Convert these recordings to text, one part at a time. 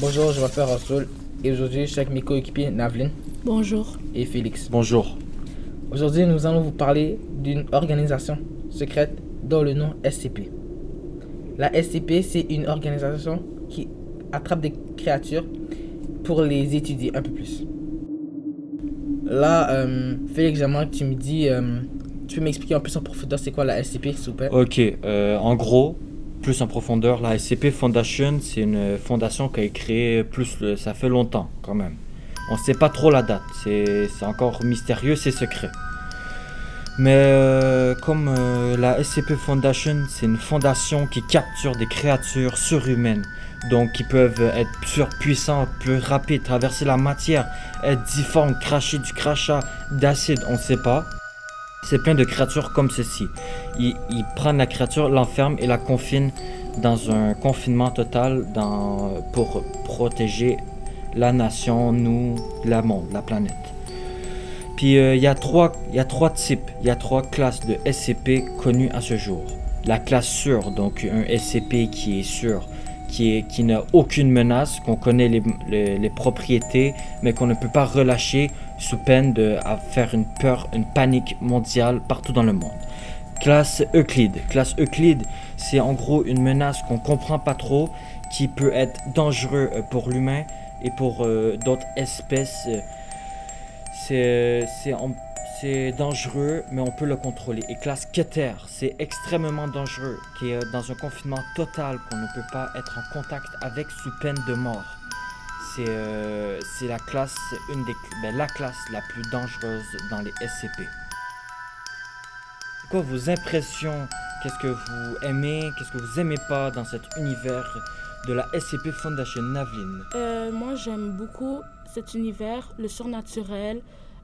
Bonjour, je m'appelle Rasoul et aujourd'hui je suis avec mes coéquipiers Navlin Bonjour. et Félix. Bonjour. Aujourd'hui nous allons vous parler d'une organisation secrète dont le nom SCP. La SCP c'est une organisation qui attrape des créatures pour les étudier un peu plus. Là, euh, Félix, j'aimerais que tu me dis, euh, tu peux m'expliquer un peu en profondeur c'est quoi la SCP s'il vous plaît? Ok, euh, en gros, plus en profondeur, la SCP Foundation, c'est une fondation qui a été créée plus, ça fait longtemps quand même. On ne sait pas trop la date, c'est encore mystérieux, c'est secret. Mais euh, comme euh, la SCP Foundation, c'est une fondation qui capture des créatures surhumaines, donc qui peuvent être surpuissants, plus rapides, traverser la matière, être difformes, cracher du crachat, d'acide, on ne sait pas. C'est plein de créatures comme ceci. Ils, prennent la créature, l'enferment et la confinent dans un confinement total pour protéger la nation, nous, le monde, la planète. Puis euh, il y, a trois- il y a trois types, il y a trois classes de SCP connues à ce jour. La classe sûre, donc un SCP qui est sûr, qui, qui n'a aucune menace, qu'on connaît les propriétés, mais qu'on ne peut pas relâcher sous peine de faire une peur, une panique mondiale partout dans le monde. Classe Euclide. Classe Euclide, c'est en gros une menace qu'on comprend pas trop, qui peut être dangereux euh, pour l'humain et pour euh, d'autres espèces. euh, C'est c'est dangereux, mais on peut le contrôler. Et classe Keter, c'est extrêmement dangereux, qui est dans un confinement total, qu'on ne peut pas être en contact avec sous peine de mort. C'est euh, c'est la classe, une des, ben, la classe la plus dangereuse dans les SCP. Quoi vos impressions? Qu'est-ce que vous aimez? Qu'est-ce que vous aimez pas dans cet univers de la SCP Foundation Navlin Euh, moi, j'aime beaucoup cet univers, le surnaturel,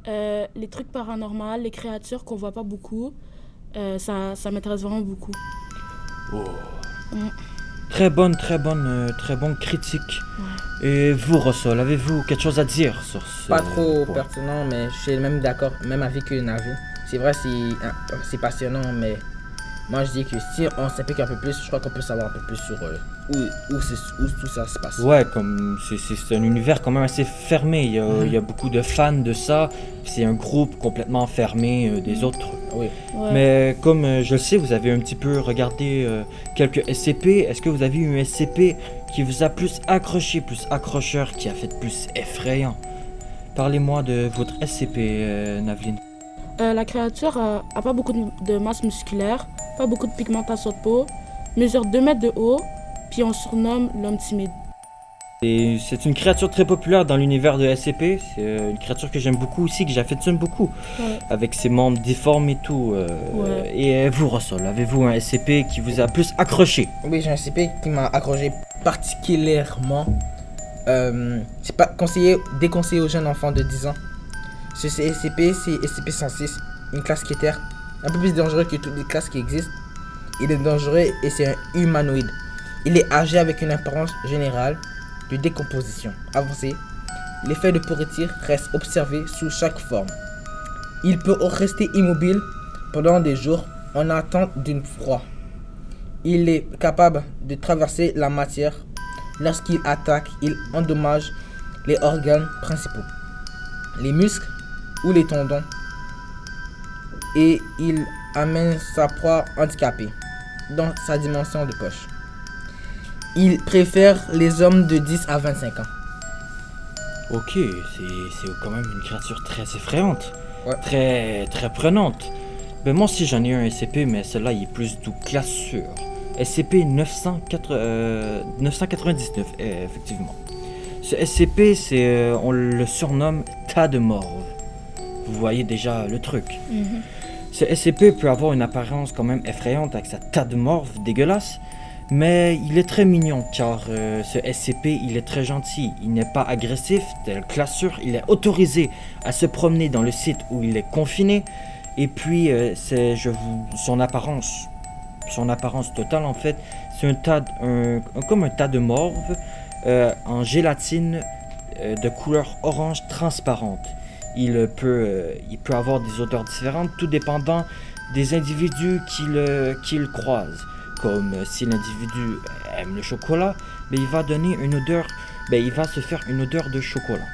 euh, les trucs paranormaux, les créatures qu'on voit pas beaucoup. Euh, ça ça m'intéresse vraiment beaucoup. Très bonne, très bonne, très bonne critique. Et vous, Rossol, avez-vous quelque chose à dire sur ce Pas trop point pertinent, mais je suis même d'accord, même avis que Navlin. C'est vrai, c'est ah, c'est passionnant, mais moi je dis que si on s'implique un peu plus, je crois qu'on peut savoir un peu plus sur euh, où, où, tout ça se passe. Ouais, comme c'est- un univers quand même assez fermé. Il y a, Mhm. il y a beaucoup de fans de ça. C'est un groupe complètement fermé euh, des autres. Oui. Ouais. Mais comme euh, je le sais, vous avez un petit peu regardé euh, quelques SCP. Est-ce que vous avez eu un SCP qui vous a plus accroché, plus accrocheur, qui a fait plus effrayant Parlez-moi de votre SCP, euh, Navlin. Euh, la créature euh, a pas beaucoup de, de masse musculaire, pas beaucoup de pigmentation de peau, mesure 2 mètres de haut, puis on surnomme l'homme timide. C'est une créature très populaire dans l'univers de SCP. C'est euh, une créature que j'aime beaucoup aussi, que j'affectionne beaucoup. Ouais. Avec ses membres difformes et tout. euh, Ouais. Et vous, Rossol, avez-vous un SCP qui vous a plus accroché? Oui, j'ai un CP qui m'a accroché particulièrement. Euh, c'est pas conseillé, déconseillé aux jeunes enfants de 10 ans. Ce SCP, c'est SCP-106, une classe qui est terre, un peu plus dangereux que toutes les classes qui existent. Il est dangereux et c'est un humanoïde. Il est âgé avec une apparence générale décomposition avancée. L'effet de pourriture reste observé sous chaque forme. Il peut rester immobile pendant des jours en attente d'une froid. Il est capable de traverser la matière. Lorsqu'il attaque, il endommage les organes principaux, les muscles ou les tendons. Et il amène sa proie handicapée dans sa dimension de poche. Il préfère les hommes de 10 à 25 ans. Ok, c'est c'est quand même une créature très effrayante. Ouais. Très, très prenante. Ben moi aussi j'en ai un SCP, mais celui-là il est plus d'où classe sûre. SCP 904, euh, 999, euh, effectivement. Ce SCP, c'est, euh, on le surnomme tas de morve. Vous voyez déjà le truc. Ce SCP peut avoir une apparence quand même effrayante avec sa tas de morve dégueulasse, mais il est très mignon car euh, ce SCP il est très gentil, il n'est pas agressif, tel sûre, il est autorisé à se promener dans le site où il est confiné, et puis euh, c'est je vous son apparence, son apparence totale en fait, c'est un tas, un- comme un tas de morve euh, en gélatine de couleur orange transparente. Il peut, il peut avoir des odeurs différentes, tout dépendant des individus qu'il croise. Comme euh, si l'individu aime le chocolat, mais il va donner une odeur ben, il va se faire une odeur de chocolat.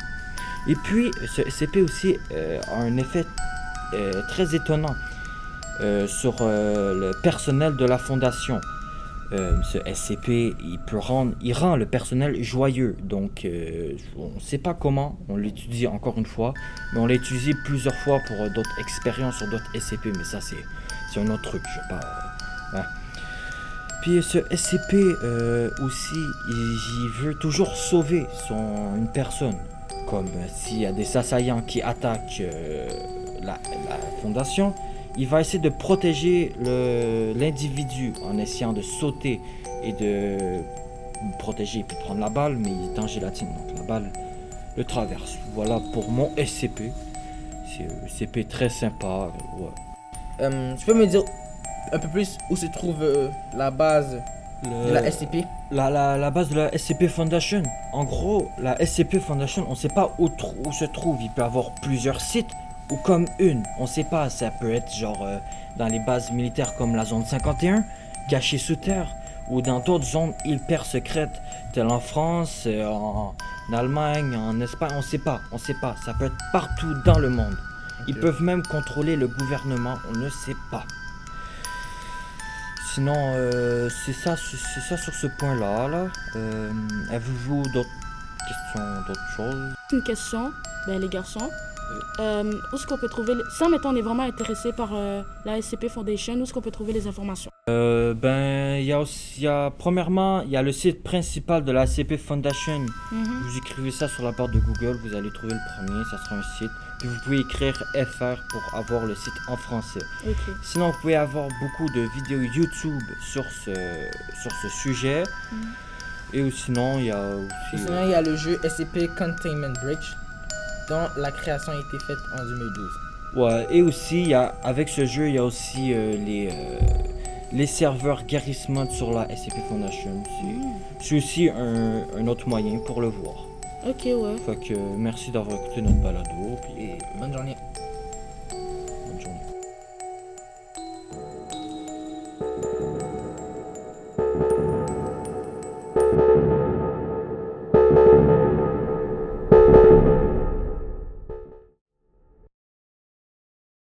Et puis, ce SCP aussi euh, a un effet euh, très étonnant euh, sur euh, le personnel de la fondation. Euh, ce SCP, il peut rendre, il rend le personnel joyeux. Donc, euh, on ne sait pas comment. On l'étudie encore une fois, mais on utilisé plusieurs fois pour euh, d'autres expériences sur d'autres SCP. Mais ça, c'est, un autre truc. Je sais pas. euh, ouais. Puis ce SCP euh, aussi, il, veut toujours sauver son, une personne. Comme euh, s'il y a des assaillants qui attaquent euh, la, la fondation, il va essayer de protéger l'individu en essayant de sauter et de protéger et puis prendre la balle, mais il est en gélatine, donc la balle le traverse. Voilà pour mon SCP. C'est un SCP très sympa. tu peux me dire un peu plus où se trouve euh, la base de la SCP La, la, la base de la SCP Foundation. En gros, la SCP Foundation, on sait pas où, se trouve. Il peut y avoir plusieurs sites ou comme une. On sait pas. Ça peut être genre euh, dans les bases militaires comme la zone 51, cachée sous terre, ou dans d'autres zones hyper secrètes, telles en France, euh, en, en Allemagne, en Espagne. On sait pas. On sait pas. Ça peut être partout dans le monde. Ils peuvent même contrôler le gouvernement. On ne sait pas. Sinon, euh, c'est ça, c'est ça sur ce point-là. Là. Euh, Avez-vous d'autres questions, d'autres choses? Une question, ben, les garçons. Euh, où est-ce qu'on peut trouver. les- Si, mettons, on est vraiment intéressé par euh, la SCP Foundation, où est-ce qu'on peut trouver les informations? Euh, Ben, il y a aussi, il y a, premièrement, il y a le site principal de la CP Foundation. Mhm. Vous écrivez ça sur la barre de Google, vous allez trouver le premier, ça sera un site. Puis vous pouvez écrire FR pour avoir le site en français. Sinon, vous pouvez avoir beaucoup de vidéos YouTube sur ce, sur ce sujet. Mhm. Et sinon, il y a Et aussi. Sinon, il y a le jeu SCP Containment Bridge, dont la création a été faite en 2012. Ouais, et aussi, il y a, avec ce jeu, il y a aussi euh, les, euh, les serveurs guérissement sur la SCP Foundation. C'est- Mhm. C'est aussi un, un autre moyen pour le voir. Ok, ouais. Fait que euh, merci d'avoir écouté notre balado. Puis, Et bonne journée.